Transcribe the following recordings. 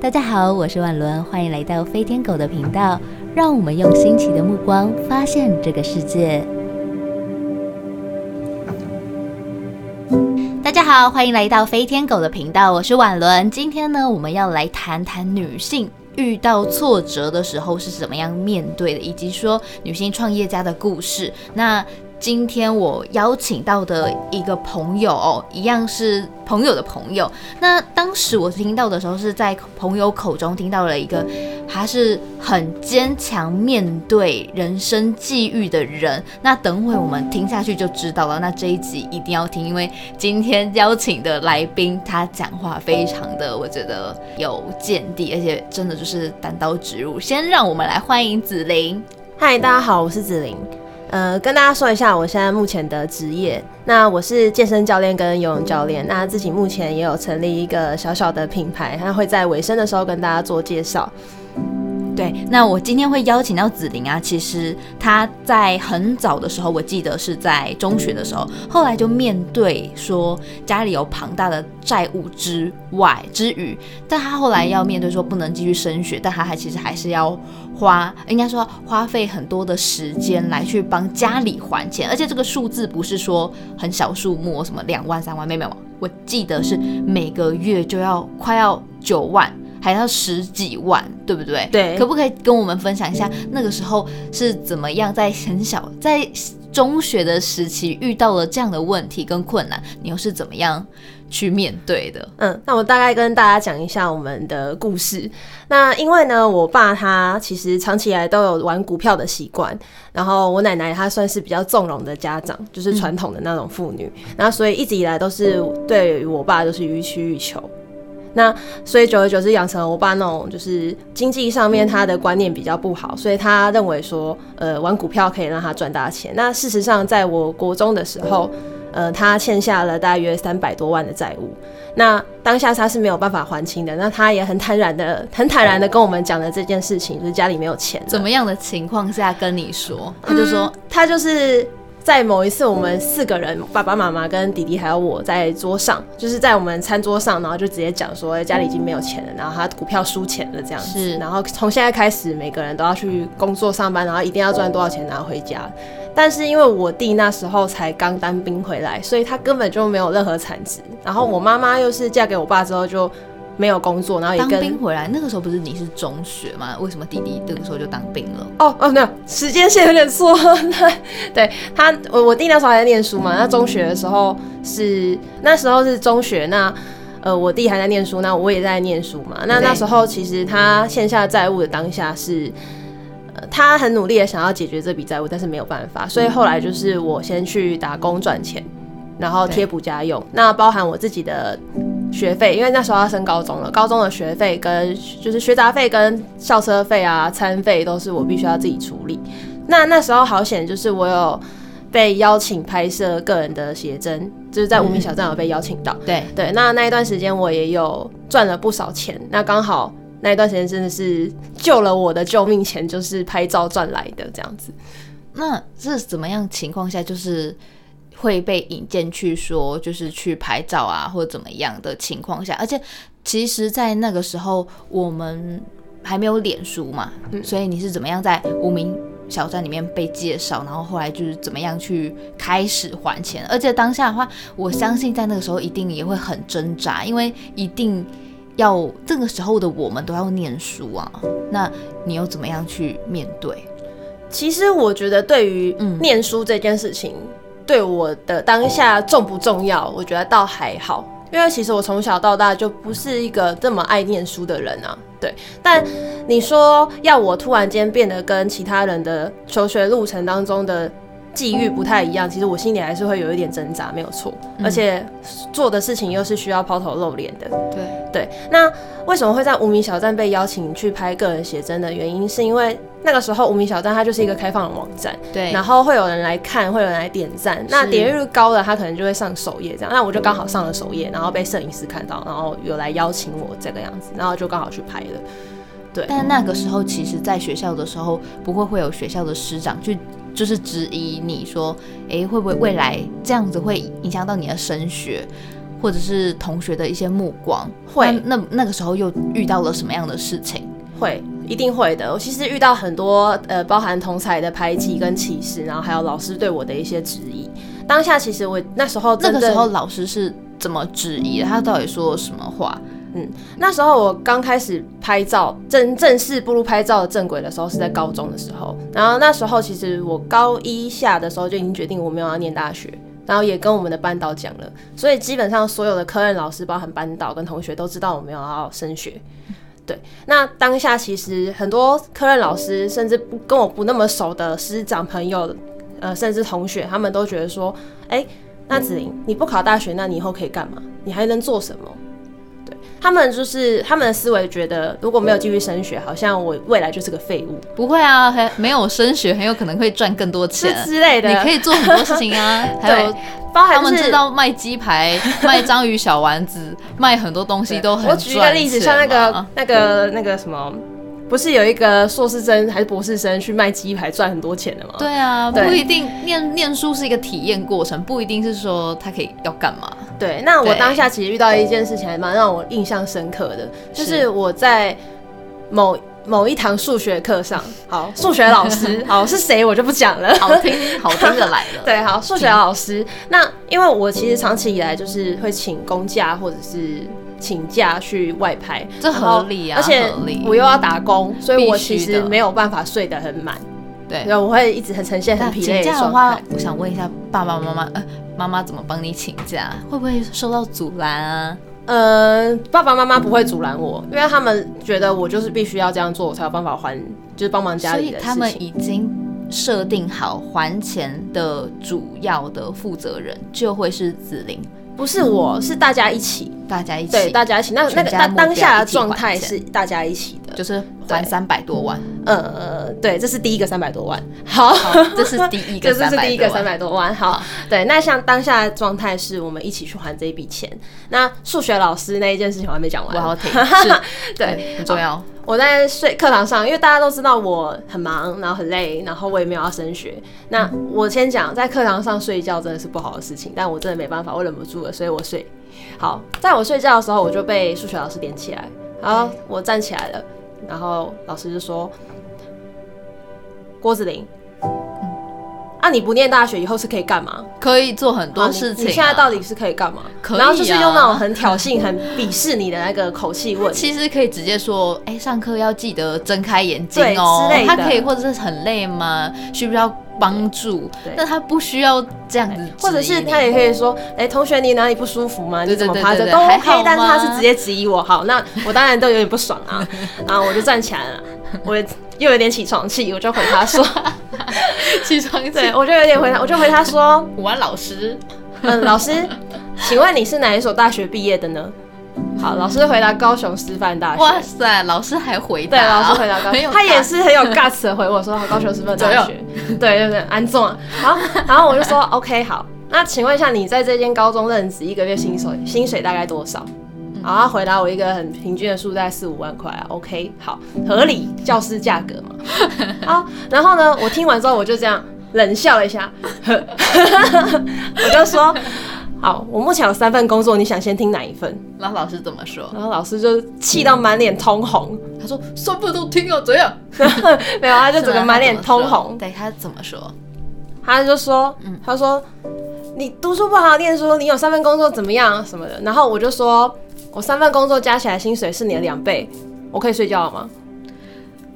大家好，我是婉伦，欢迎来到飞天狗的频道，让我们用新奇的目光发现这个世界。大家好，欢迎来到飞天狗的频道，我是婉伦。今天呢，我们要来谈谈女性遇到挫折的时候是怎么样面对的，以及说女性创业家的故事。那今天我邀请到的一个朋友，一样是朋友的朋友。那当时我听到的时候，是在朋友口中听到了一个，他是很坚强面对人生际遇的人。那等会我们听下去就知道了。那这一集一定要听，因为今天邀请的来宾他讲话非常的，我觉得有见地，而且真的就是单刀直入。先让我们来欢迎子琳。嗨，大家好，我是子琳。呃，跟大家说一下我现在目前的职业。那我是健身教练跟游泳教练。那自己目前也有成立一个小小的品牌，那会在尾声的时候跟大家做介绍。对，那我今天会邀请到子琳啊，其实她在很早的时候，我记得是在中学的时候，后来就面对说家里有庞大的债务之外之余，但她后来要面对说不能继续升学，但她还其实还是要花，应该说花费很多的时间来去帮家里还钱，而且这个数字不是说很小数目，什么两万三万，没有没有，我记得是每个月就要快要九万。还要十几万，对不对？对，可不可以跟我们分享一下那个时候是怎么样，在很小，在中学的时期遇到了这样的问题跟困难，你又是怎么样去面对的？嗯，那我大概跟大家讲一下我们的故事。那因为呢，我爸他其实长期以来都有玩股票的习惯，然后我奶奶她算是比较纵容的家长，就是传统的那种妇女，然后所以一直以来都是对于我爸都是予取予求。那所以久而久之养成了我爸那种就是经济上面他的观念比较不好，所以他认为说，呃，玩股票可以让他赚大钱。那事实上，在我国中的时候，呃，他欠下了大约三百多万的债务。那当下他是没有办法还清的。那他也很坦然的、很坦然的跟我们讲了这件事情，就是家里没有钱。怎么样的情况下跟你说？他就说，他就是。在某一次，我们四个人，爸爸妈妈跟弟弟还有我在桌上，就是在我们餐桌上，然后就直接讲说家里已经没有钱了，然后他股票输钱了这样子，然后从现在开始每个人都要去工作上班，然后一定要赚多少钱拿回家。但是因为我弟那时候才刚当兵回来，所以他根本就没有任何产值。然后我妈妈又是嫁给我爸之后就。没有工作，然后也当兵回来。那个时候不是你是中学吗？为什么弟弟这个时候就当兵了？哦哦，没有，时间线有点错。对他，我我弟那时候还在念书嘛。那中学的时候是那时候是中学，那呃我弟还在念书，那我也在念书嘛。那那时候其实他线下债务的当下是，呃他很努力的想要解决这笔债务，但是没有办法，所以后来就是我先去打工赚钱，然后贴补家用。那包含我自己的。学费，因为那时候要升高中了，高中的学费跟就是学杂费跟校车费啊、餐费都是我必须要自己处理。那那时候好险，就是我有被邀请拍摄个人的写真，就是在无名小站有被邀请到。对对，那那一段时间我也有赚了不少钱。那刚好那一段时间真的是救了我的救命钱，就是拍照赚来的这样子。那是怎么样情况下就是？会被引荐去说，就是去拍照啊，或者怎么样的情况下，而且其实，在那个时候我们还没有脸书嘛，所以你是怎么样在无名小站里面被介绍，然后后来就是怎么样去开始还钱？而且当下的话，我相信在那个时候一定也会很挣扎，因为一定要这个时候的我们都要念书啊，那你又怎么样去面对？其实我觉得对于念书这件事情。对我的当下重不重要？我觉得倒还好，因为其实我从小到大就不是一个这么爱念书的人啊。对，但你说要我突然间变得跟其他人的求学路程当中的。际遇不太一样，其实我心里还是会有一点挣扎，没有错。而且做的事情又是需要抛头露脸的。对对。那为什么会在无名小站被邀请去拍个人写真的原因，是因为那个时候无名小站它就是一个开放的网站，对。然后会有人来看，会有人来点赞。那点阅率高的，他可能就会上首页这样。那我就刚好上了首页，然后被摄影师看到，然后有来邀请我这个样子，然后就刚好去拍了。对。但那个时候，其实在学校的时候，不会会有学校的师长去。就是质疑你说，诶，会不会未来这样子会影响到你的升学，或者是同学的一些目光？会那那那个时候又遇到了什么样的事情？会，一定会的。我其实遇到很多呃，包含同才的排挤跟歧视，然后还有老师对我的一些质疑。当下其实我那时候那个时候老师是怎么质疑的？他到底说了什么话？嗯那时候我刚开始拍照，正正式步入拍照的正轨的时候是在高中的时候。然后那时候其实我高一下的时候就已经决定我没有要念大学，然后也跟我们的班导讲了，所以基本上所有的科任老师，包含班导跟同学都知道我没有要升学。对，那当下其实很多科任老师，甚至不跟我不那么熟的师长朋友，呃，甚至同学，他们都觉得说，哎、那子玲，你不考大学，那你以后可以干嘛？你还能做什么？对他们就是他们的思维觉得，如果没有继续升学，好像我未来就是个废物不会啊，还没有升学，很有可能会赚更多之钱。之类的。你可以做很多事情啊，还有包含他们知道卖鸡排、卖章鱼小丸子、卖很多东西都很我举一个例子，像那个那个那个什么，不是有一个硕士生还是博士生去卖鸡排赚很多钱的吗？对啊，对不一定念念书是一个体验过程，不一定是说他可以要干嘛。对，那我对。当下其实遇到一件事情还蛮让我印象深刻的，就是是我在某某一堂数学课上，好，数学老师，好是谁我就不讲了。好听好听的来了，对，好，数学老师。那因为我其实长期以来就是会请公假或者是请假去外拍，这合理啊而且我又要打工，所以我其实的没有办法睡得很满，对。对，我会一直很呈现很疲累假的话状态。，我想问一下爸爸妈妈，呃，妈妈怎么帮你请假？会不会受到阻拦啊？呃，爸爸妈妈不会阻拦我，因为他们觉得我就是必须要这样做，我才有办法还，就是帮忙家所里的事情。以他们已经设定好还钱的主要的负责人就会是子玲，不是我，是大家一起，大家一起，对，大家一起。那那个那全家目标当下的状态是大家一起的，就是还三百多万。呃，对，这是第一个三百多万。好，好，这是第一个这是第一个三百多万。好，对，那像当下的状态是我们一起去还这一笔钱。那数学老师那一件事情我还没讲完，我要听，是对，很重要。我在睡课堂上，因为大家都知道我很忙，然后很累，然后我也没有要升学。那我先讲，在课堂上睡觉真的是不好的事情，但我真的没办法，我忍不住了，所以我睡。好，在我睡觉的时候，我就被数学老师点起来，然后我站起来了，然后老师就说：“郭子林，啊，你不念大学以后是可以干嘛？可以做很多事情、啊你现在到底是可以干嘛？可以然后就是用那啊种很挑衅、很鄙视你的那个口气问。其实可以直接说，哎、上课要记得睁开眼睛哦之类。的他可以，或者是很累吗？需不需要帮助对？但他不需要这样子或者是他也可以说，哎、同学你哪里不舒服吗？你怎么对趴着都对对还 OK，好但是他是直接质疑我，好，那我当然都有点不爽啊，然 后我就站起来了，我又有点起床气，我就回他说，起床气。对我就有点回他，我就回他说，午安老师，嗯，老师，请问你是哪一所大学毕业的呢？好，老师回答高雄师范大学。哇塞，老师还回答对，哦，老师回答高很有他也是很有 guts 的回我说，好，高雄师范大学，对对对，安总啊。然后然后我就说 OK 好，那请问一下，你在这间高中任职一个月薪水薪水大概多少？然后他回答我一个很平均的数，在四五万块啊。OK 好，合理，教师价格嘛。好，然后呢，我听完之后我就这样冷笑了一下，我就说。好，我目前有三份工作，你想先听哪一份？然后老师怎么说？然后老师就气到满脸通红，他说三份都听啊，怎样？没有，他就整个满脸通红。对他怎么说？他就说，嗯他说你读书不好好念书，你有三份工作怎么样什么的。然后我就说，我三份工作加起来薪水是你的两倍，我可以睡觉了吗？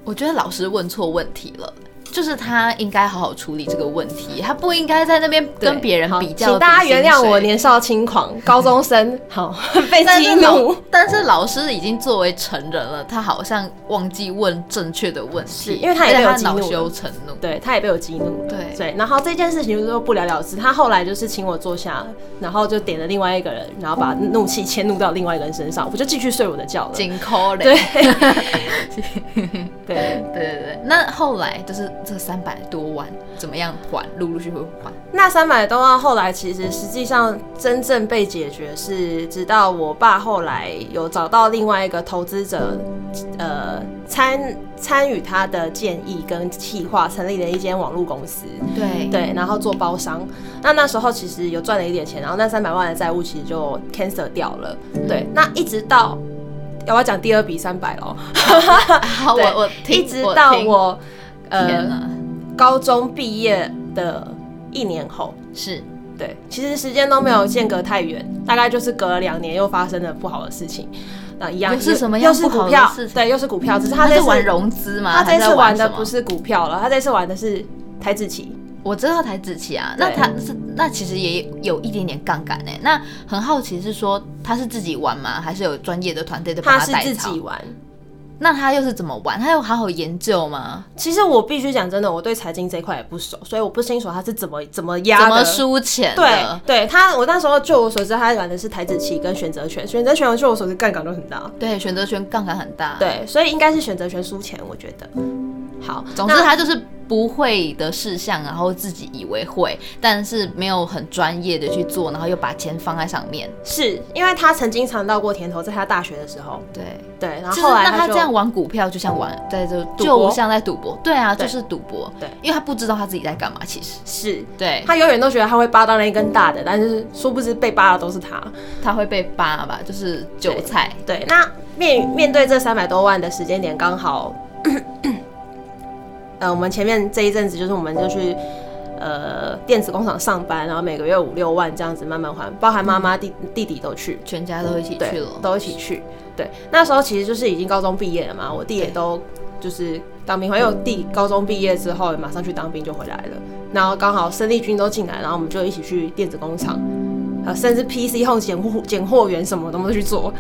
我觉得老师问错问题了。就是他应该好好处理这个问题，他不应该在那边跟别人比较。请大家原谅我年少轻狂，高中生 好被激怒。，但是老师已经作为成人了，他好像忘记问正确的问题，因为他也被我恼激怒了羞成怒。对他也被我激怒了，对对，然后这件事情就不了了之。他后来就是请我坐下，然后就点了另外一个人，然后把怒气迁怒到另外一个人身上，我就继续睡我的觉了。紧扣嘞，对对 对，对对对。那后来就是这三百多万怎么样还？陆陆续续还？那三百多万后来其实实际上真正被解决是，直到我爸后来有找到另外一个投资者，呃，参参与他的建议跟计划，成立了一间网络公司。对对，然后做包商。那那时候其实有赚了一点钱，然后那三百万的债务其实就 cancel 掉了。对，那一直到要不要讲第二笔三百喽？好，我我一直到我呃高中毕业的一年后，是对，其实时间都没有间隔太远，大概就是隔了两年又发生了不好的事情。那一样是什么？又是股票，对，又是股票。只是他这次玩融资吗？他这次玩的不是股票了，他这次玩的是台子棋。我知道台子棋啊，那他是那其实也有一点点杠杆哎。那很好奇是说他是自己玩吗？还是有专业的团队的？他是自己玩。那他又是怎么玩？他有好好研究吗？其实我必须讲真的，我对财经这一块也不熟，所以我不清楚他是怎么怎么压怎么输钱。对，对他，我那时候就我所知，他玩的是台子期跟选择权。选择权，就我所知，杠杆都很大。对，选择权杠杆很大。对，所以应该是选择权输钱，我觉得。好，总之他就是不会的事项，然后自己以为会，但是没有很专业的去做，然后又把钱放在上面。是因为他曾经尝到过甜头，在他大学的时候。对对，然后后来他这样玩股票，就像玩在这就像在赌博。对啊，就是赌博。对，因为他不知道他自己在干嘛，其实是对他永远都觉得他会扒到那一根大的，但是殊不知被扒的都是他，他会被扒吧，就是韭菜。对，那面面对这三百多万的时间点，刚好。呃，我们前面这一阵子就是，我们就去呃电子工厂上班，然后每个月五六万这样子慢慢还，包含妈妈弟弟弟都去，全家都一起去了，都一起去。对，那时候其实就是已经高中毕业了嘛，我弟也都就是当兵，因为我弟高中毕业之后马上去当兵就回来了，然后刚好生力军都进来，然后我们就一起去电子工厂，呃，甚至 PC 后拣货拣货员什么都都去做，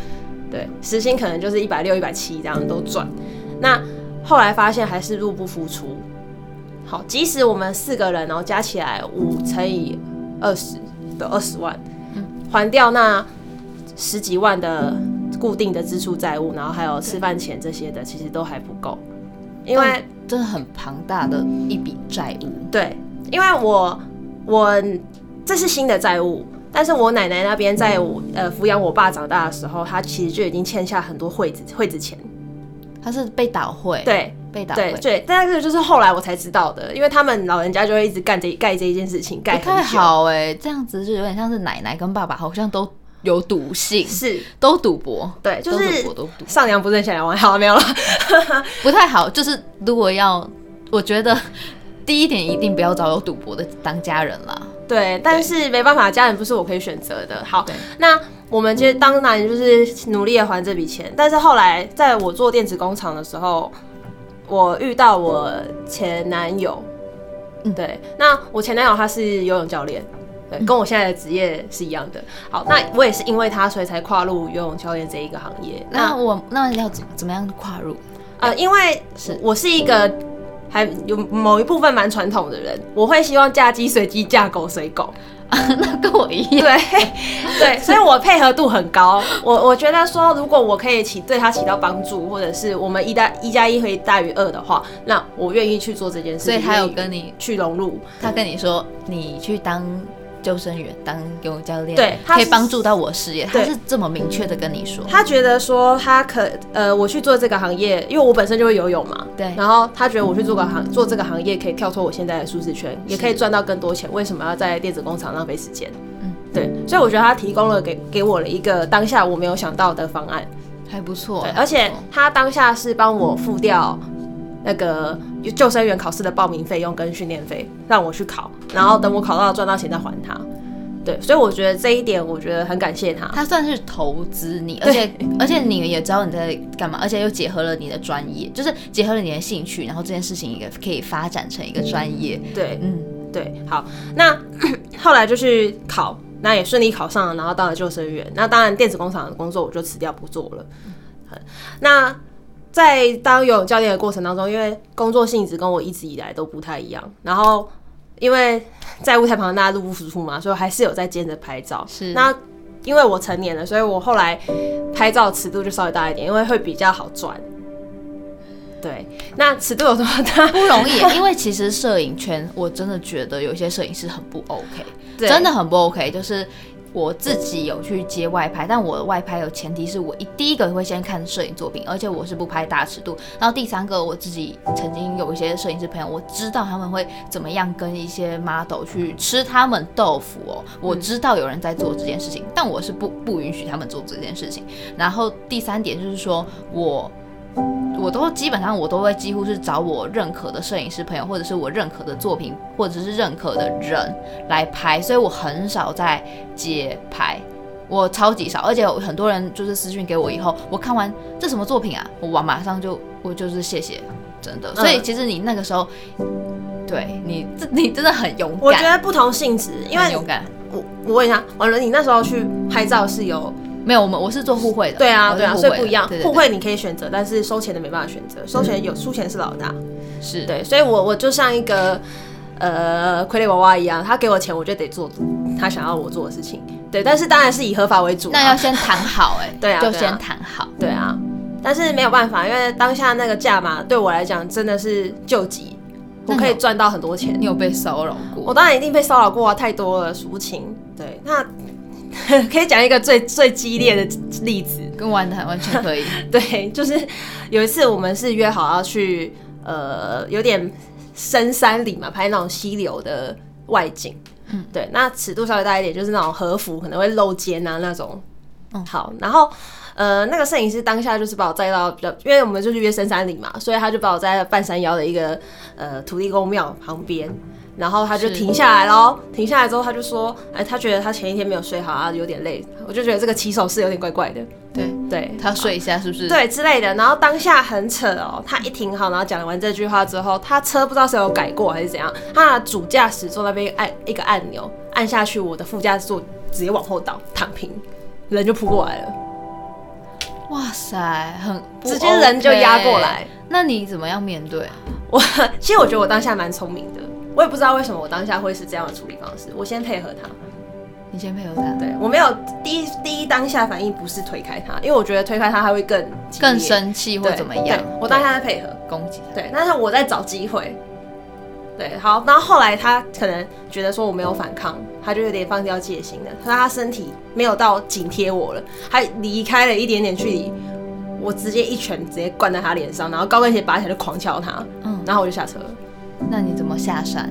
对，时薪可能就是一百六、一百七这样都赚。那后来发现还是入不敷出。好，即使我们四个人，然后加起来五乘以二十的二十万，还掉那十几万的固定的支出债务，然后还有吃饭钱这些的，其实都还不够。因为真的很庞大的一笔债务。对，因为我我这是新的债务，但是我奶奶那边在我呃抚养我爸长大的时候，她其实就已经欠下很多惠子惠子钱。他是被倒会，对，被倒会，对，但是就是后来我才知道的，因为他们老人家就会一直干这盖这一件事情，盖太好哎，这样子就有点像是奶奶跟爸爸好像都有赌性，是。都赌博，对，就是都赌，上梁不正下梁歪，好了没有了，不太好，就是如果要，我觉得第一点一定不要找有赌博的当家人啦。对，但是没办法，家人不是我可以选择的。好，那我们其实当然就是努力的还这笔钱。但是后来在我做电子工厂的时候，我遇到我前男友。嗯，对，那我前男友他是游泳教练，对，跟我现在的职业是一样的。好，那我也是因为他，所以才跨入游泳教练这一个行业。那我那要怎怎么样跨入？呃，因为是我是一个。还有某一部分蛮传统的人，我会希望嫁鸡随鸡，嫁狗随狗，那跟我一样。对 对，所以我配合度很高。我我觉得说，如果我可以起对他起到帮助，或者是我们一加一加一可以大于二的话，那我愿意去做这件事。所以他有跟你去融入，他跟你说，你去当。救生员当游泳教练，对，可以帮助到我事业。他是这么明确的跟你说，他觉得说他可呃，我去做这个行业，因为我本身就会游泳嘛，对。然后他觉得我去做个行做这个行业，可以跳脱我现在的舒适圈，也可以赚到更多钱。为什么要在电子工厂浪费时间？嗯，对。所以我觉得他提供了给给我了一个当下我没有想到的方案，还不错。对，而且他当下是帮我付掉。那个救生员考试的报名费用跟训练费，让我去考，然后等我考到赚到钱再还他。对，所以我觉得这一点，我觉得很感谢他。他算是投资你，而且而且你也知道你在干嘛，而且又结合了你的专业，就是结合了你的兴趣，然后这件事情也可以发展成一个专业。对，嗯，对，好。那 后来就去考，那也顺利考上了，然后当了救生员。那当然，电子工厂的工作我就辞掉不做了。那。在当游泳教练的过程当中，因为工作性质跟我一直以来都不太一样，然后因为在舞台旁大家，入不敷出嘛，所以还是有在兼着拍照。是那因为我成年了，所以我后来拍照尺度就稍微大一点，因为会比较好转。对，那尺度有多大？不容易，因为其实摄影圈我真的觉得有些摄影师很不 OK，对真的很不 OK，就是。我自己有去接外拍，但我的外拍有前提是我一第一个会先看摄影作品，而且我是不拍大尺度。然后第三个，我自己曾经有一些摄影师朋友，我知道他们会怎么样跟一些 model 去吃他们豆腐哦。我知道有人在做这件事情，但我是不不允许他们做这件事情。然后第三点就是说我。我都基本上我都会几乎是找我认可的摄影师朋友，或者是我认可的作品，或者是认可的人来拍，所以我很少在街拍，我超级少，而且很多人就是私讯给我以后，我看完这什么作品啊，我马上就我就是谢谢，真的。所以其实你那个时候，对你这你真的很勇敢。我觉得不同性质，因为勇敢。我我问一下，完了，你那时候去拍照是有？没有，我们我是做互惠的。对啊，对啊，所以不一样。互惠你可以选择，但是收钱的没办法选择。收钱有输钱是老大。是对，所以我我就像一个呃傀儡娃娃一样，他给我钱，我就得做他想要我做的事情。对，但是当然是以合法为主。那要先谈好，哎，对啊，就先谈好。对啊，但是没有办法，因为当下那个价嘛对我来讲真的是救急，我可以赚到很多钱。你有被骚扰过？我当然一定被骚扰过啊，太多了，数不清。对，那。可以讲一个最最激烈的例子，跟玩的完全可以。对，就是有一次我们是约好要去呃有点深山里嘛，拍那种溪流的外景。嗯，对，那尺度稍微大一点，就是那种和服可能会露肩啊那种。嗯，好，然后呃那个摄影师当下就是把我载到比较，因为我们就是约深山里嘛，所以他就把我在半山腰的一个呃土地公庙旁边。然后他就停下来喽，停下来之后他就说：“哎，他觉得他前一天没有睡好啊，有点累。”我就觉得这个骑手是有点怪怪的。对对，他睡一下是不是？对之类的。然后当下很扯哦，他一停好，然后讲完这句话之后，他车不知道是有改过还是怎样，他的主驾驶座那边按一个按钮，按下去，我的副驾驶座直接往后倒，躺平，人就扑过来了。哇塞，很直接人就压过来。那你怎么样面对？我其实我觉得我当下蛮聪明的。我也不知道为什么我当下会是这样的处理方式。我先配合他，你先配合他。对我没有第一第一当下反应不是推开他，因为我觉得推开他他会更更生气或怎么样。我当下在配合攻击他。对，但是我在找机会。对，好，然后后来他可能觉得说我没有反抗，他就有点放掉戒心了。他他身体没有到紧贴我了，他离开了一点点距离，我直接一拳直接灌在他脸上，然后高跟鞋拔起来就狂敲他。嗯，然后我就下车了。那你怎么下山？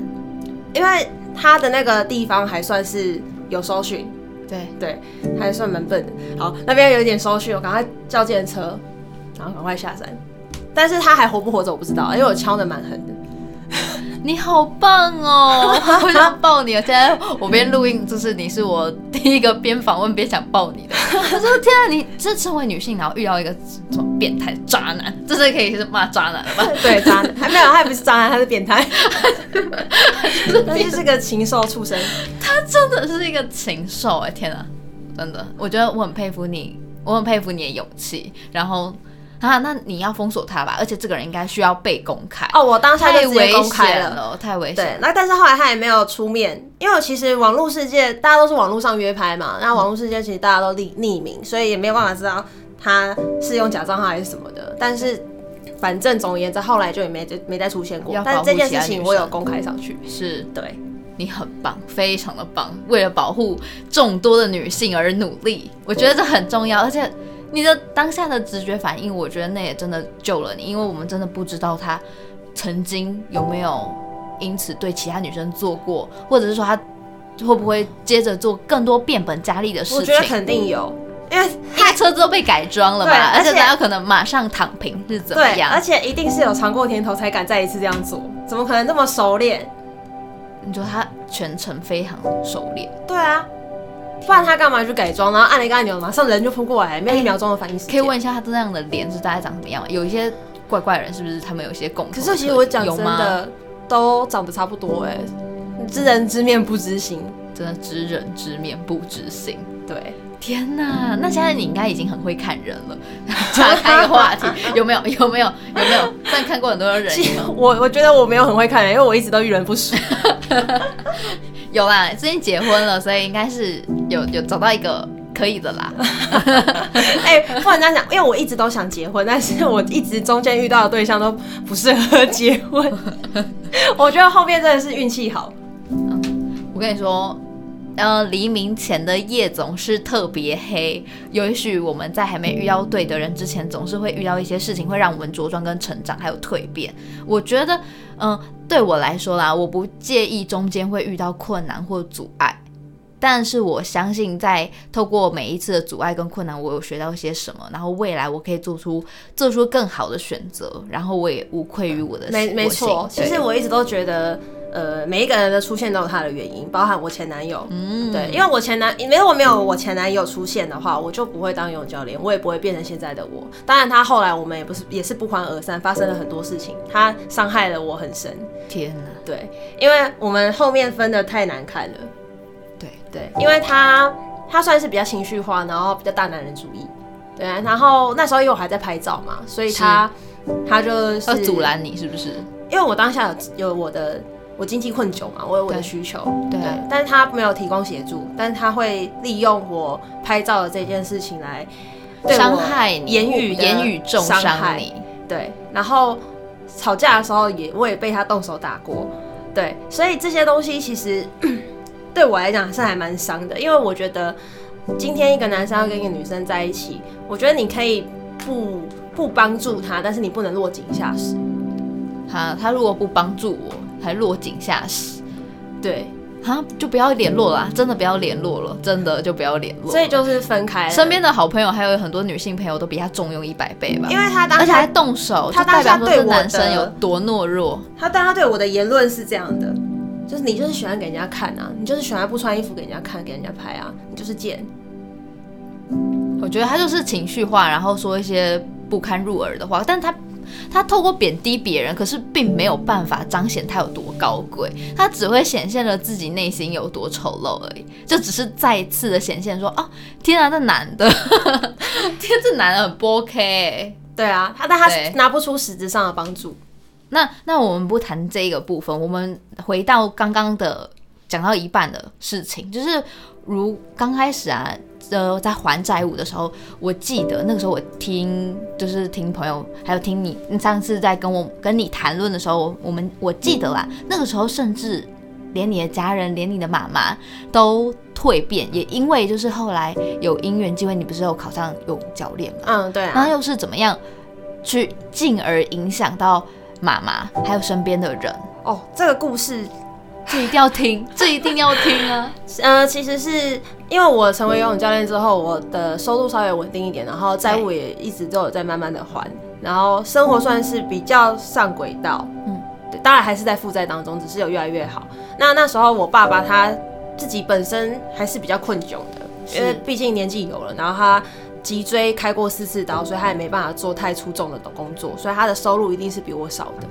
因为他的那个地方还算是有搜寻，对对，还算蛮笨的。好，那边有一点搜寻，我赶快叫电车，然后赶快下山。但是他还活不活着我不知道，因为我敲的蛮狠的。你好棒哦！我想抱你。现在我边录音，就是你是我第一个边访问边想抱你的。我说：“天啊，你这身为女性，然后遇到一个什么变态渣男，这是可以是骂渣男的吧？”对，渣男还没有，他也不是渣男，他是变态。他就是个禽兽畜生。他真的是一个禽兽哎！天啊，真的，我觉得我很佩服你，我很佩服你的勇气，然后。啊，那你要封锁他吧，而且这个人应该需要被公开哦。我当下就直接公开了，太危险。对，那但是后来他也没有出面，因为其实网络世界大家都是网络上约拍嘛，那网络世界其实大家都匿匿名，所以也没有办法知道他是用假账号还是什么的。但是反正总而言之，后来就也没没再出现过。但这件事情我有公开上去，是对你很棒，非常的棒，为了保护众多的女性而努力，我觉得这很重要，而且。你的当下的直觉反应，我觉得那也真的救了你，因为我们真的不知道他曾经有没有因此对其他女生做过，或者是说他会不会接着做更多变本加厉的事情。我觉得肯定有，因为他车子都被改装了嘛，而且他有可能马上躺平是怎么样？而且一定是有尝过甜头才敢再一次这样做，怎么可能那么熟练？你说他全程非常熟练？对啊。不然他干嘛去改装？然后按了一个按钮，马上人就扑过来，没有一秒钟的反应时间。可以问一下他这样的脸是大概长什么样吗？有一些怪怪人是不是他们有一些共？可是其实我讲真的，都长得差不多哎。知人知面不知心，真的知人知面不知心。对，天哪！那现在你应该已经很会看人了。岔开个话题，有没有？有没有？有没有？但看过很多人。我我觉得我没有很会看人，因为我一直都遇人不淑。有啦，最近结婚了，所以应该是有有找到一个可以的啦。哎、不然这样讲，因为我一直都想结婚，但是我一直中间遇到的对象都不适合结婚。我觉得后面真的是运气好。我跟你说，呃，黎明前的夜总是特别黑。也许我们在还没遇到对的人之前，总是会遇到一些事情，会让我们茁壮跟成长，还有蜕变。我觉得，嗯、对我来说啦，我不介意中间会遇到困难或阻碍。但是我相信，在透过每一次的阻碍跟困难，我有学到些什么，然后未来我可以做出做出更好的选择，然后我也无愧于我的没没错其实我一直都觉得，呃，每一个人的出现都有他的原因，包含我前男友。嗯，对，因为我前男如果没有我前男友出现的话，我就不会当游泳教练，我也不会变成现在的我。当然，他后来我们也不是也是不欢而散，发生了很多事情，他伤害了我很深。天哪，对，因为我们后面分的太难看了。对对，因为他他算是比较情绪化，然后比较大男人主义。对啊，然后那时候因为我还在拍照嘛，所以他他就是要阻拦你是不是？因为我当下有有我的我经济困窘嘛，我有我的需求，对但是他没有提供协助，但是他会利用我拍照的这件事情来伤害你，言语言语重伤害伤你。对，然后吵架的时候也我也被他动手打过，对，所以这些东西其实 对我来讲是还蛮伤的，因为我觉得今天一个男生要跟一个女生在一起，我觉得你可以不不帮助他，但是你不能落井下石，他他如果不帮助我，还落井下石，对，啊，就不要联络啦，真的不要联络了，真的就不要联络。所以就是分开了身边的好朋友还有很多女性朋友都比他重用一百倍吧，因为他当而且还动手，他就代表对我男生有多懦弱。他但他对我的言论是这样的，就是你就是喜欢给人家看啊，你就是喜欢不穿衣服给人家看，给人家拍啊，你就是贱。我觉得他就是情绪化，然后说一些不堪入耳的话，但他他透过贬低别人，可是并没有办法彰显他有多高贵，他只会显现了自己内心有多丑陋而已，就只是再一次的显现说，哦，天啊，这男的，天，这男的很不 OK 欸、对啊，他但他拿不出实质上的帮助。那那我们不谈这个部分，我们回到刚刚的讲到一半的事情，就是如刚开始啊，呃，在还债务的时候，我记得那个时候我听就是听朋友，还有听你你上次在跟我跟你谈论的时候，我们我记得啦，那个时候甚至连你的家人，连你的妈妈都蜕变，也因为就是后来有因缘机会，你不是有考上游泳教练嘛？嗯，对啊，然后又是怎么样去进而影响到妈妈还有身边的人？哦，这个故事，这一定要听，这一定要听啊！呃，其实是因为我成为游泳教练之后，我的收入稍微稳定一点，然后债务也一直都有在慢慢的还，然后生活算是比较上轨道。嗯嗯，对，当然还是在负债当中，只是有越来越好。那那时候我爸爸他自己本身还是比较困窘的，因为毕竟年纪有了，然后他脊椎开过四次刀，所以他也没办法做太出众的工作，所以他的收入一定是比我少的。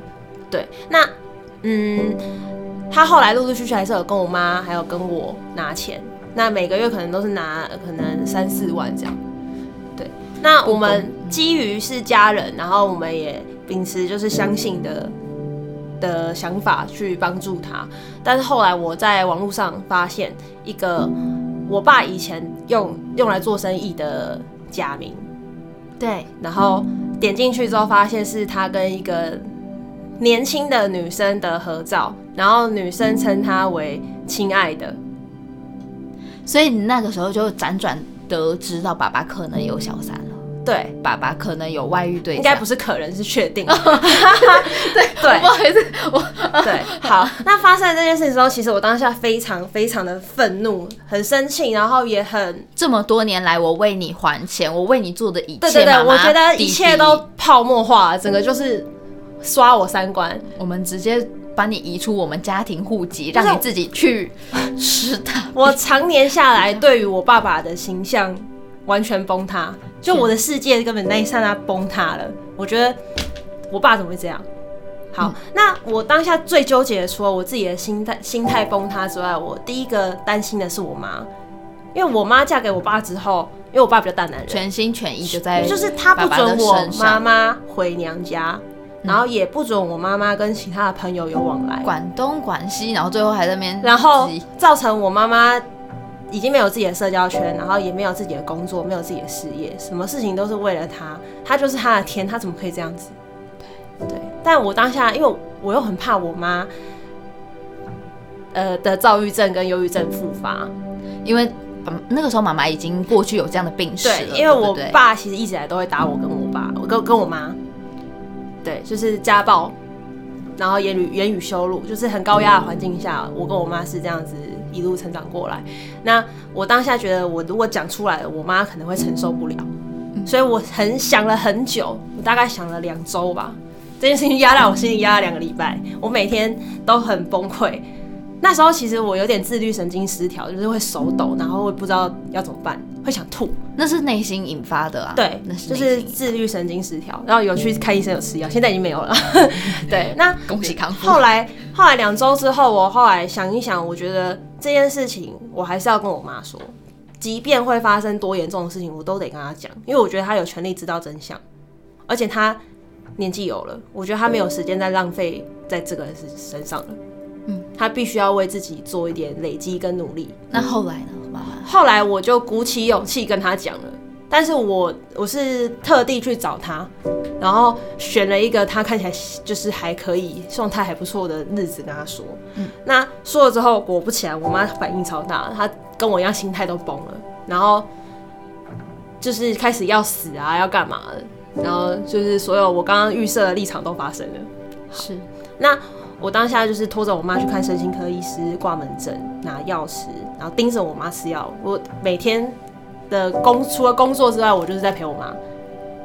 对，那嗯，他后来陆陆续续还是有跟我妈还有跟我拿钱，那每个月可能都是拿呃可能三四万这样。对，那我们基于是家人，然后我们也秉持就是相信的的想法去帮助他。但是后来我在网络上发现一个我爸以前用用来做生意的假名，对，然后点进去之后发现是他跟一个年轻的女生的合照，然后女生称他为亲爱的。所以你那个时候就辗转得知到爸爸可能有小三了，对，爸爸可能有外遇对象，应该不是可能是确定。对。对不好意思，我对，好，那发生这件事情之后，其实我当下非常非常的愤怒，很生气，然后也很这么多年来我为你还钱，我为你做的一切，对对对，我觉得一切都泡沫化了，整个就是刷我三观。我们直接把你移出我们家庭户籍，就是让你自己去吃它。我常年下来对于我爸爸的形象完全崩塌，就我的世界根本那一刹那崩塌了。我觉得我爸怎么会这样？好，那我当下最纠结的，除了我自己的心态心态崩塌之外，我第一个担心的是我妈，因为我妈嫁给我爸之后，因为我爸比较大男人，全心全意就在就是他不准我妈妈回娘家，然后也不准我妈妈跟其他的朋友有往来，管东管西，然后最后还在那边然后造成我妈妈已经没有自己的社交圈，然后也没有自己的工作，没有自己的事业，什么事情都是为了他，他就是他的天，他怎么可以这样子？对，但我当下，因为我又很怕我妈，呃的躁郁症跟忧郁症复发，因为嗯那个时候妈妈已经过去有这样的病史了，对，因为我爸其实一直以来都会打我跟我爸，我跟跟我妈，对，就是家暴，然后言语言语羞辱，就是很高压的环境下，我跟我妈是这样子一路成长过来。那我当下觉得，我如果讲出来了，我妈可能会承受不了，所以我很想了很久，我大概想了两周吧。这件事情压在我心里压了两个礼拜，我每天都很崩溃。那时候其实我有点自律神经失调，就是会手抖，然后会不知道要怎么办，会想吐。那是内心引发的啊，对那，是就是自律神经失调，然后有去看医生有吃药，现在已经没有了。对，那恭喜康复。后来后来两周之后，我后来想一想，我觉得这件事情我还是要跟我妈说，即便会发生多严重的事情，我都得跟她讲，因为我觉得她有权利知道真相，而且她年纪有了，我觉得她没有时间再浪费在这个人身上了。嗯，她必须要为自己做一点累积跟努力。那后来呢？后来我就鼓起勇气跟他讲了，但是我我是特地去找他，然后选了一个他看起来就是还可以、状态还不错的日子跟他说。嗯，那说了之后，果不其然，我妈反应超大，她跟我一样心态都崩了，然后就是开始要死啊，要干嘛的，然后就是所有我刚刚预设的立场都发生了。是那我当下就是拖着我妈去看身心科医师挂门诊拿药吃，然后盯着我妈吃药。我每天的工除了工作之外，我就是在陪我妈，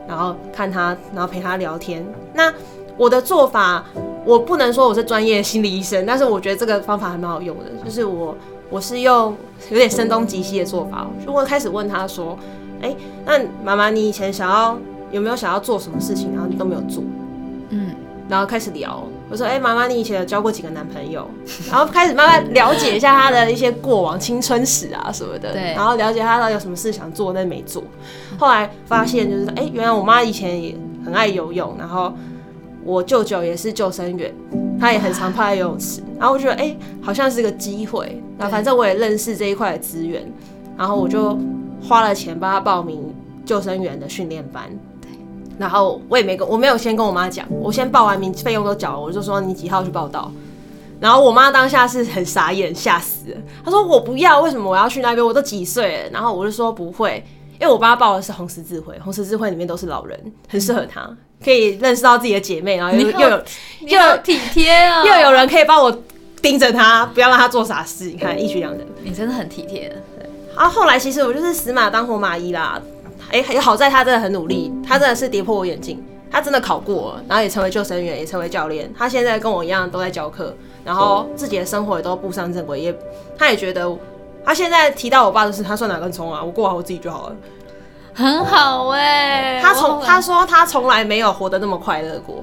然后看她，然后陪她聊天。那我的做法，我不能说我是专业心理医生，但是我觉得这个方法还蛮好用的。就是我我是用有点声东击西的做法，就会开始问她说：“哎、那妈妈，你以前想要有没有想要做什么事情，然后你都没有做？”嗯，然后开始聊，我说：“哎、妈妈，你以前有交过几个男朋友？” 然后开始慢慢了解一下他的一些过往、青春史啊什么的。对然后了解他到底有什么事想做但没做。后来发现就是，哎、原来我妈以前也很爱游泳，然后我舅舅也是救生员，他也很常泡在游泳池。然后我觉得，哎、好像是个机会。然后反正我也认识这一块的资源，然后我就花了钱帮他报名救生员的训练班。然后我也没跟我没有先跟我妈讲，我先报完名费用都缴了，我就说你几号去报道。然后我妈当下是很傻眼，吓死了。她说我不要，为什么我要去那边？我都几岁了。然后我就说不会，因为我帮她报的是红十字会，红十字会里面都是老人，很适合他，可以认识到自己的姐妹，然后又又有你好体贴啊，又有人可以帮我盯着他，不要让他做傻事。你看一举两得。你真的很体贴。啊，后来其实我就是死马当活马医啦。哎、也好在他真的很努力，他真的是跌破我眼镜，他真的考过了，然后也成为救生员，也成为教练。他现在跟我一样都在教课，然后自己的生活也都步上正轨，也他也觉得，他现在提到我爸就是他算哪根葱啊，我过好我自己就好了。很好哎、他从他说他从来没有活得那么快乐过，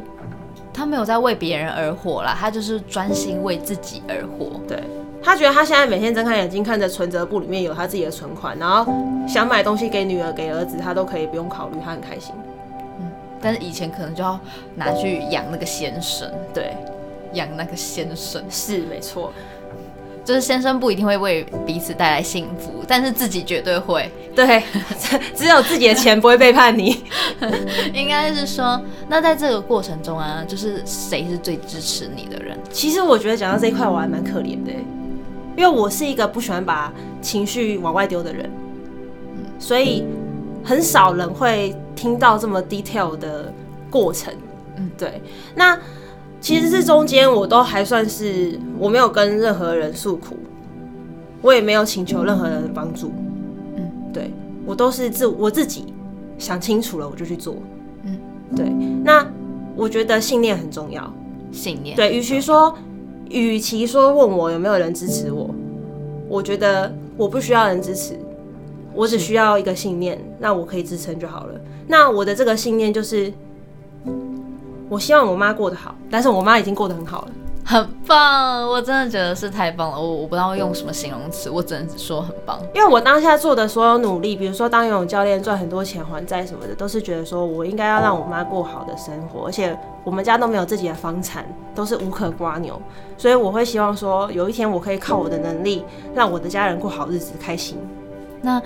他没有在为别人而活啦，他就是专心为自己而活。对他觉得他现在每天睁开眼睛看着存折簿里面有他自己的存款，然后想买东西给女儿给儿子，他都可以不用考虑，他很开心。嗯但是以前可能就要拿去养那个先生，对，养那个先生，是没错。就是先生不一定会为彼此带来幸福，但是自己绝对会。对，只有自己的钱不会背叛你。应该是说，那在这个过程中啊，就是谁是最支持你的人？其实我觉得讲到这一块，我还蛮可怜的欸，因为我是一个不喜欢把情绪往外丢的人，所以很少人会听到这么 detail 的过程。嗯，对。那其实这中间我都还算是我没有跟任何人诉苦，我也没有请求任何人的帮助。嗯，对我都是自我自己想清楚了我就去做。嗯，对。那我觉得信念很重要。信念。对，与其说，与其说问我有没有人支持我，我觉得我不需要人支持，我只需要一个信念，那我可以支撑就好了。那我的这个信念就是，我希望我妈过得好，但是我妈已经过得很好了。很棒，我真的觉得是太棒了。我我不知道用什么形容词，我只能说很棒。因为我当下做的所有努力，比如说当游泳教练赚很多钱还债什么的，都是觉得说我应该要让我妈过好的生活，而且我们家都没有自己的房产，都是无可刮牛，所以我会希望说有一天我可以靠我的能力让我的家人过好日子，开心。那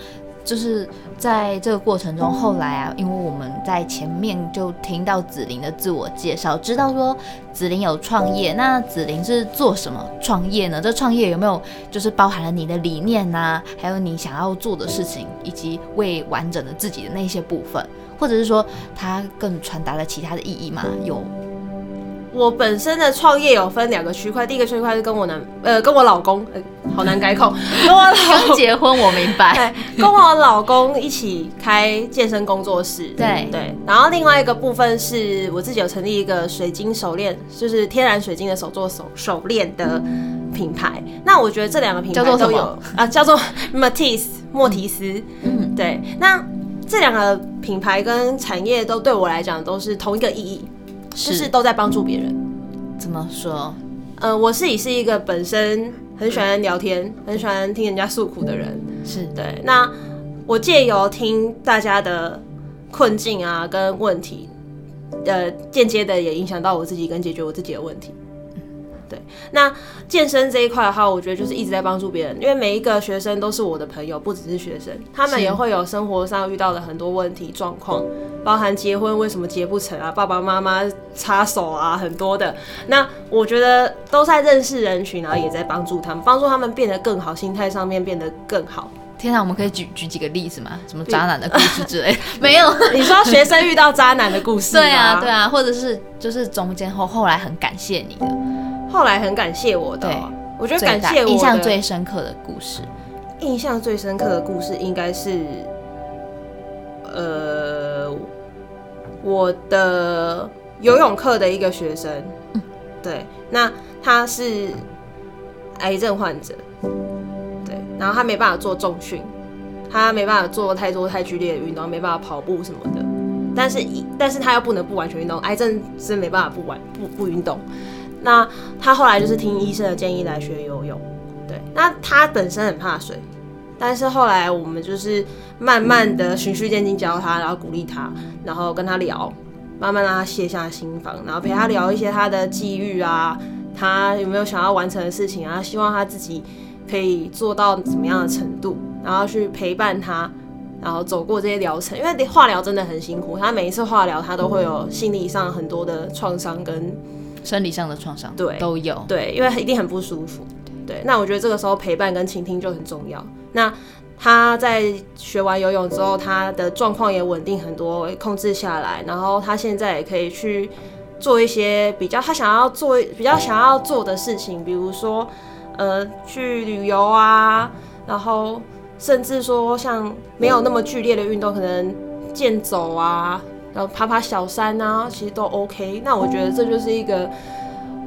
就是在这个过程中，后来啊，因为我们在前面就听到紫菱的自我介绍，知道说紫菱有创业。那紫菱是做什么创业呢？这创业有没有就是包含了你的理念呐，还有你想要做的事情，以及为完整的自己的那些部分，或者是说它更传达了其他的意义吗？有。我本身的创业有分两个区块，第一个区块是跟我男呃跟我老公，呃好难改口，跟我老公结婚，我明白，对，跟我老公一起开健身工作室，对。对，然后另外一个部分是我自己有成立一个水晶手链，就是天然水晶的手做手手链的品牌。那我觉得这两个品牌都有啊，叫做 Matisse 莫提斯，嗯，对，那这两个品牌跟产业都对我来讲都是同一个意义。就是都在帮助别人，怎么说？呃，我自己是一个本身很喜欢聊天、很喜欢听人家诉苦的人，是对。那我借由听大家的困境啊跟问题，呃，间接的也影响到我自己跟解决我自己的问题。对，那健身这一块的话，我觉得就是一直在帮助别人，因为每一个学生都是我的朋友，不只是学生，他们也会有生活上遇到的很多问题状况，包含结婚为什么结不成啊，爸爸妈妈插手啊，很多的。那我觉得都在认识人群，然后也在帮助他们，帮助他们变得更好，心态上面变得更好。天呐，我们可以举举几个例子吗？什么渣男的故事之类？没有，你说学生遇到渣男的故事？对啊，对啊，或者是就是中间后后来很感谢你的。后来很感谢我的，我觉得感谢我印象最深刻的故事，印象最深刻的故事应该是，呃，我的游泳课的一个学生，对，那他是癌症患者，对，然后他没办法做重训，他没办法做太多太剧烈的运动，没办法跑步什么的，但是但是他又不能不完全运动，癌症是没办法不完不不运动。那他后来就是听医生的建议来学游泳，对。那他本身很怕水，但是后来我们就是慢慢的循序渐进教他，然后鼓励他，然后跟他聊，慢慢让他卸下心防，然后陪他聊一些他的际遇啊，他有没有想要完成的事情啊，希望他自己可以做到怎么样的程度，然后去陪伴他，然后走过这些疗程，因为化疗真的很辛苦，他每一次化疗他都会有心理上很多的创伤跟。生理上的创伤，对，都有，对，因为一定很不舒服，对。那我觉得这个时候陪伴跟倾听就很重要。那他在学完游泳之后，他的状况也稳定很多，控制下来，然后他现在也可以去做一些比较他想要做、比较想要做的事情，比如说呃去旅游啊，然后甚至说像没有那么剧烈的运动，可能健走啊。然后爬爬小山啊，其实都 OK。那我觉得这就是一个，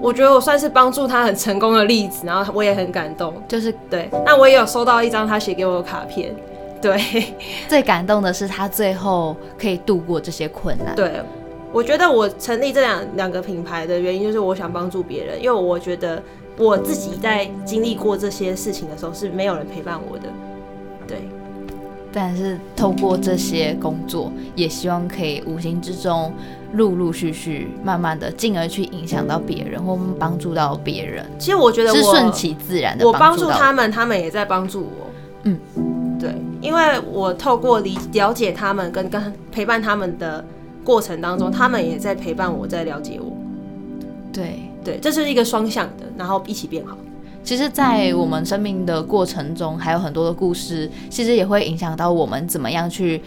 我觉得我算是帮助他很成功的例子。然后我也很感动，就是对。那我也有收到一张他写给我的卡片，对。最感动的是他最后可以度过这些困难。对，我觉得我成立这两两个品牌的原因就是我想帮助别人，因为我觉得我自己在经历过这些事情的时候是没有人陪伴我的，对。但是透过这些工作，也希望可以无形之中，陆陆续续、慢慢的，进而去影响到别人，或帮助到别人。其实我觉得是顺其自然的，我帮助他们，他们也在帮助我。嗯，对，因为我透过理了解他们，跟跟陪伴他们的过程当中，他们也在陪伴我，在了解我。对对，这是一个双向的，然后一起变好。其实，在我们生命的过程中，还有很多的故事，其实也会影响到我们怎么样去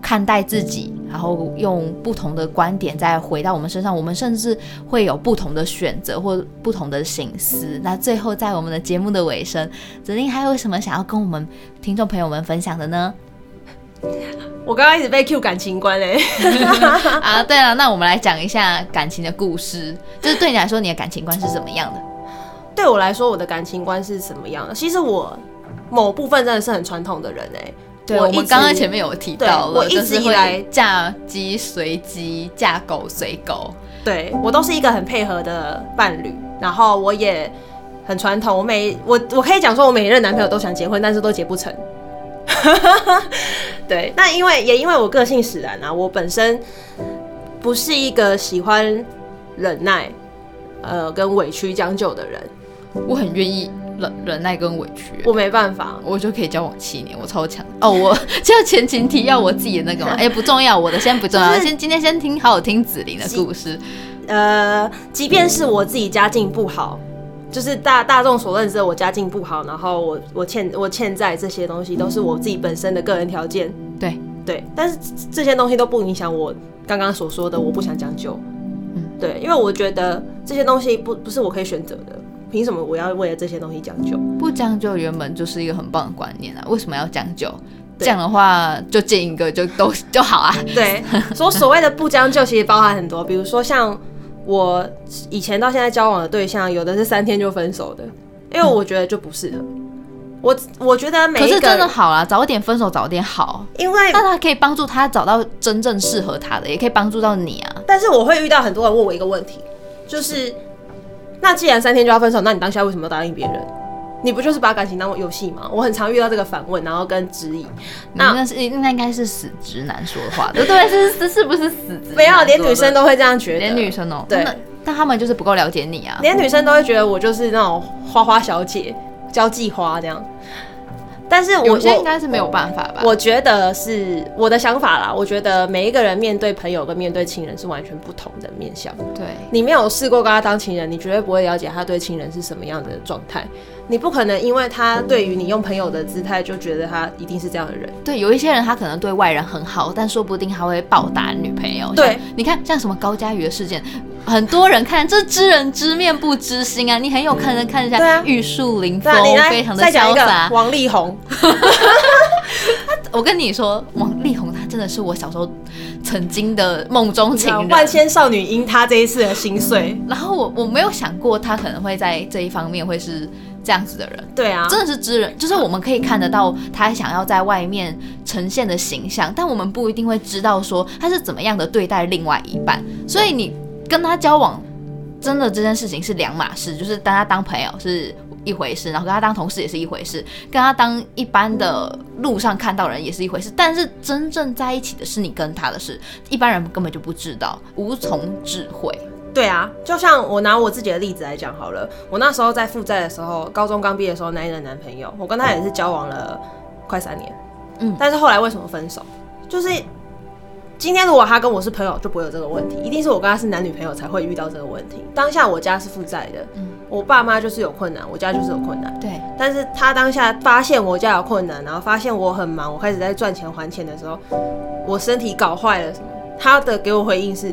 看待自己，然后用不同的观点再回到我们身上。我们甚至会有不同的选择或不同的心思。那最后，在我们的节目的尾声，子宁还有什么想要跟我们听众朋友们分享的呢？我刚刚一直被 Q 感情观嘞。啊，对了，那我们来讲一下感情的故事，就是对你来说，你的感情观是怎么样的？对我来说，我的感情观是什么样的？其实我某部分真的是很传统的人哎。对，我们刚刚前面有提到了，我一直以来嫁鸡随鸡，嫁狗随狗。对我都是一个很配合的伴侣，然后我也很传统。我每我我可以讲说，我每一任男朋友都想结婚，但是都结不成。对，那因为也因为我个性使然啊，我本身不是一个喜欢忍耐、呃跟委屈将就的人，我很愿意忍忍耐跟委屈，我没办法，我就可以交往七年，我超强。哦。我 就前情提要我自己的那个嘛，哎、不重要，我的先不重要，就是先今天先听好好听子琳的故事。呃，即便是我自己家境不好，就是大大众所认知的我家境不好，然后我我欠我欠债这些东西都是我自己本身的个人条件，对。对，但是这些东西都不影响我刚刚所说的我不想将就，嗯。对，因为我觉得这些东西不不是我可以选择的，凭什么我要为了这些东西将就？不将就原本就是一个很棒的观念啊，为什么要将就？这样的话就见一个就都 就好啊。对，所所谓的不将就，其实包含很多，比如说像我以前到现在交往的对象，有的是三天就分手的，因为我觉得就不适合。我我觉得每一个，可是真的好啦，早点分手早点好，因为那他可以帮助他找到真正适合他的，也可以帮助到你啊。但是我会遇到很多人问我一个问题，就是那既然三天就要分手，那你当下为什么要答应别人？你不就是把感情当游戏吗？我很常遇到这个反问，然后跟质疑。那那那是那应该是死直男说的话，对不对？是是是不是死直男？没有，连女生，都会这样觉得，连女生哦，对那但他们就是不够了解你啊。连女生都会觉得我就是那种花花小姐，交际花这样。但是我觉得应该是没有办法吧。我觉得是我的想法啦。我觉得每一个人面对朋友跟面对亲人是完全不同的面相。对，你没有试过跟他当情人，你绝对不会了解他对亲人是什么样的状态。你不可能因为他对于你用朋友的姿态，就觉得他一定是这样的人。对，有一些人他可能对外人很好，但说不定他会暴打女朋友。对，你看像什么高佳瑜的事件，很多人看这知人知面不知心啊。你很有可能看一下玉树临风，非常的潇洒。王力宏，我跟你说，王力宏他真的是我小时候曾经的梦中情人。万千少女因他这一次的心碎。然后我我没有想过他可能会在这一方面会是这样子的人。对啊，真的是知人，就是我们可以看得到他想要在外面呈现的形象，但我们不一定会知道说他是怎么样的对待另外一半。所以你跟他交往，真的这件事情是两码事，就是当他当朋友是一回事，然后跟他当同事也是一回事，跟他当一般的路上看到人也是一回事。但是真正在一起的是你跟他的事，一般人根本就不知道，无从智慧。对啊，就像我拿我自己的例子来讲好了，我那时候在负债的时候，高中刚毕业的时候那一任男朋友，我跟他也是交往了快三年，嗯但是后来为什么分手？就是今天如果他跟我是朋友，就不会有这个问题，一定是我跟他是男女朋友才会遇到这个问题。当下我家是负债的，嗯我爸妈就是有困难，我家就是有困难。对，但是他当下发现我家有困难，然后发现我很忙，我开始在赚钱还钱的时候，我身体搞坏了什么？他的给我回应是：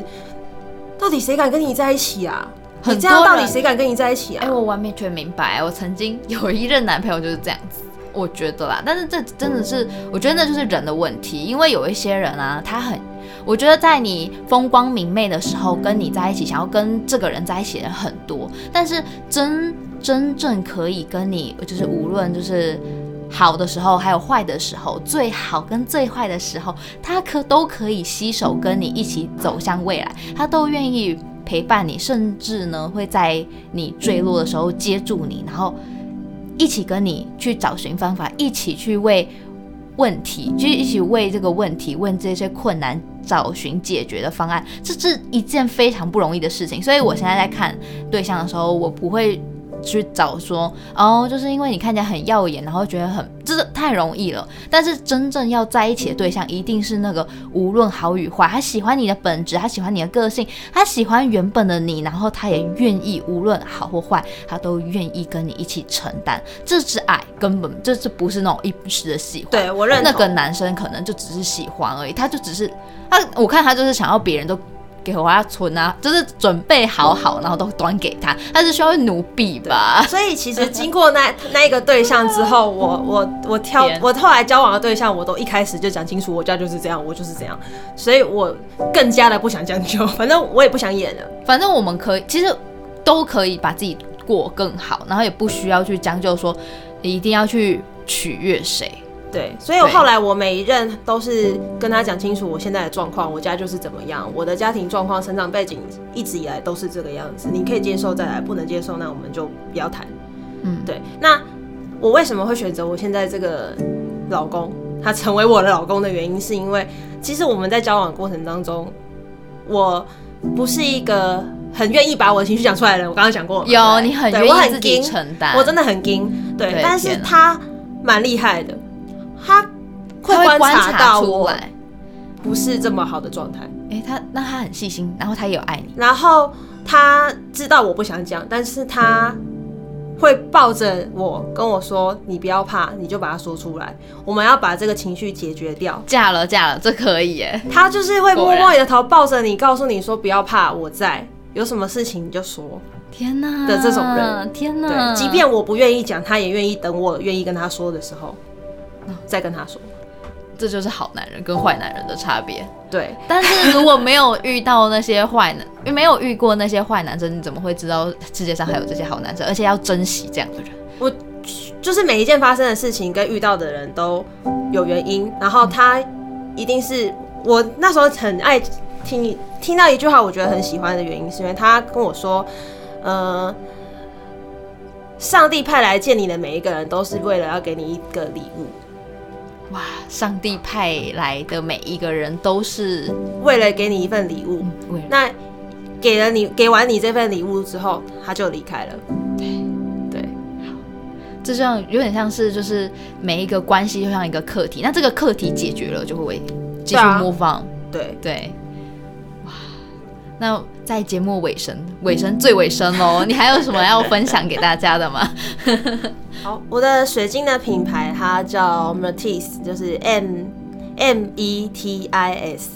到底谁敢跟你在一起啊？很你这样到底谁敢跟你在一起啊哎、啊？我完全明白，我曾经有一任男朋友就是这样子，我觉得啦，但是这真的是，我觉得那就是人的问题，因为有一些人啊，他很，我觉得在你风光明媚的时候，跟你在一起，想要跟这个人在一起的人很多，但是真真正可以跟你，就是无论就是。好的时候，还有坏的时候，最好跟最坏的时候，他可都可以携手跟你一起走向未来，他都愿意陪伴你，甚至呢会在你坠落的时候接住你，然后一起跟你去找寻方法，一起去为问题，就一起为这个问题、问这些困难找寻解决的方案，这是一件非常不容易的事情。所以我现在在看对象的时候，我不会。去找说哦，就是因为你看起来很耀眼，然后觉得很这太容易了。但是真正要在一起的对象，一定是那个无论好与坏，他喜欢你的本质，他喜欢你的个性，他喜欢原本的你，然后他也愿意无论好或坏，他都愿意跟你一起承担。这是爱，根本这是不是那种一时的喜欢。对我认同那个男生可能就只是喜欢而已，他就只是他，我看他就是想要别人都。给我要存啊，就是准备好好，然后都端给他，他是需要奴婢吧？所以其实经过那 那一个对象之后，我我我挑我后来交往的对象，我都一开始就讲清楚，我家就是这样，我就是这样，所以我更加的不想将就，反正我也不想演了。反正我们可以，其实都可以把自己过更好，然后也不需要去将就说你一定要去取悦谁。对，所以我后来我每一任都是跟他讲清楚我现在的状况，我家就是怎么样，我的家庭状况、成长背景一直以来都是这个样子，你可以接受再来，不能接受那我们就不要谈。嗯，对。那我为什么会选择我现在这个老公，他成为我的老公的原因，是因为其实我们在交往过程当中，我不是一个很愿意把我的情绪讲出来的人。我刚刚讲过，有你很对我很愿意自己承担，我真的很硬，对，但是他蛮厉害的，他会观察到我。不是这么好的状态，哎、他那他很细心，然后他也有爱你，然后他知道我不想讲，但是他会抱着我跟我说：“你不要怕，你就把它说出来，我们要把这个情绪解决掉。嫁了嫁了，这可以耶。”他就是会摸摸你的头，抱着你，告诉你说：“不要怕，我在，有什么事情你就说。天呐的这种人天”呐！对，即便我不愿意讲，他也愿意等我愿意跟他说的时候，再跟他说。这就是好男人跟坏男人的差别。对，但是如果没有遇到那些坏男，没有遇过那些坏男生，你怎么会知道世界上还有这些好男生？而且要珍惜这样的人。我就是每一件发生的事情跟遇到的人都有原因，然后他一定是我那时候很爱听听到一句话，我觉得很喜欢的原因，是因为他跟我说，呃，上帝派来见你的每一个人，都是为了要给你一个礼物，哇，上帝派来的每一个人都是为了给你一份礼物。那给了你给完你这份礼物之后，他就离开了。对对，这就像有点像是就是每一个关系就像一个课题，那这个课题解决了就会继续对啊 move on。对，对，哇，那在节目尾声，尾声最尾声喽，你还有什么要分享给大家的吗？好，我的水晶的品牌它叫 Metis，就是 M M E T I S。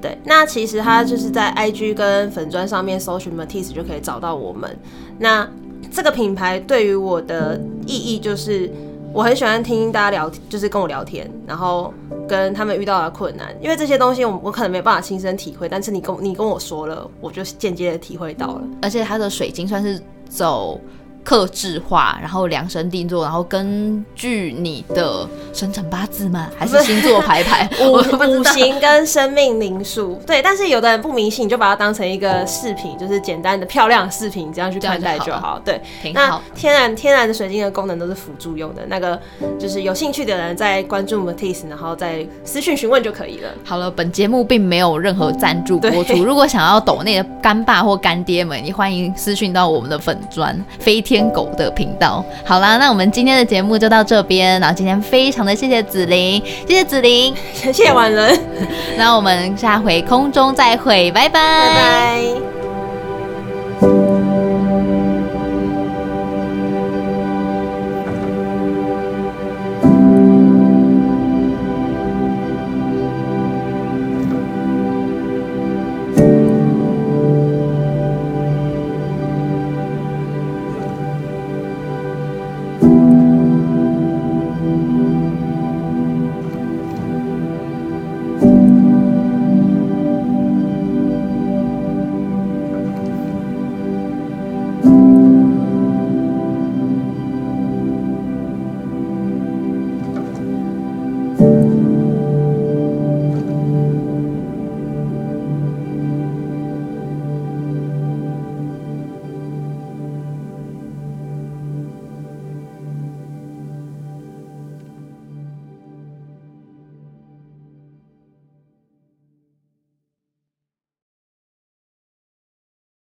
对，那其实它就是在 IG 跟粉砖上面搜寻 Metis 就可以找到我们。那这个品牌对于我的意义就是，我很喜欢听大家聊，就是跟我聊天，然后跟他们遇到的困难，因为这些东西我我可能没办法亲身体会，但是你跟你跟我说了，我就间接的体会到了。而且他的水晶算是走克制化，然后量身定做，然后根据你的生辰八字吗？还是星座排排？五。五行跟生命灵数，对，但是有的人不迷信，你就把它当成一个饰品，就是简单的漂亮饰品，这样去看待就好好。对，那。天然天然的水晶的功能都是辅助用的，那个就是有兴趣的人在关注 Matisse，然后再私讯询问就可以了。好了，本节目并没有任何赞助播出。如果想要抖内的干爸或干爹们，也欢迎私讯到我们的粉砖飞天狗的频道。好啦，那我们今天的节目就到这边。然后今天非常的谢谢紫琳，谢谢紫琳。谢谢婉伦，那我们下回空中再会，拜拜，拜拜。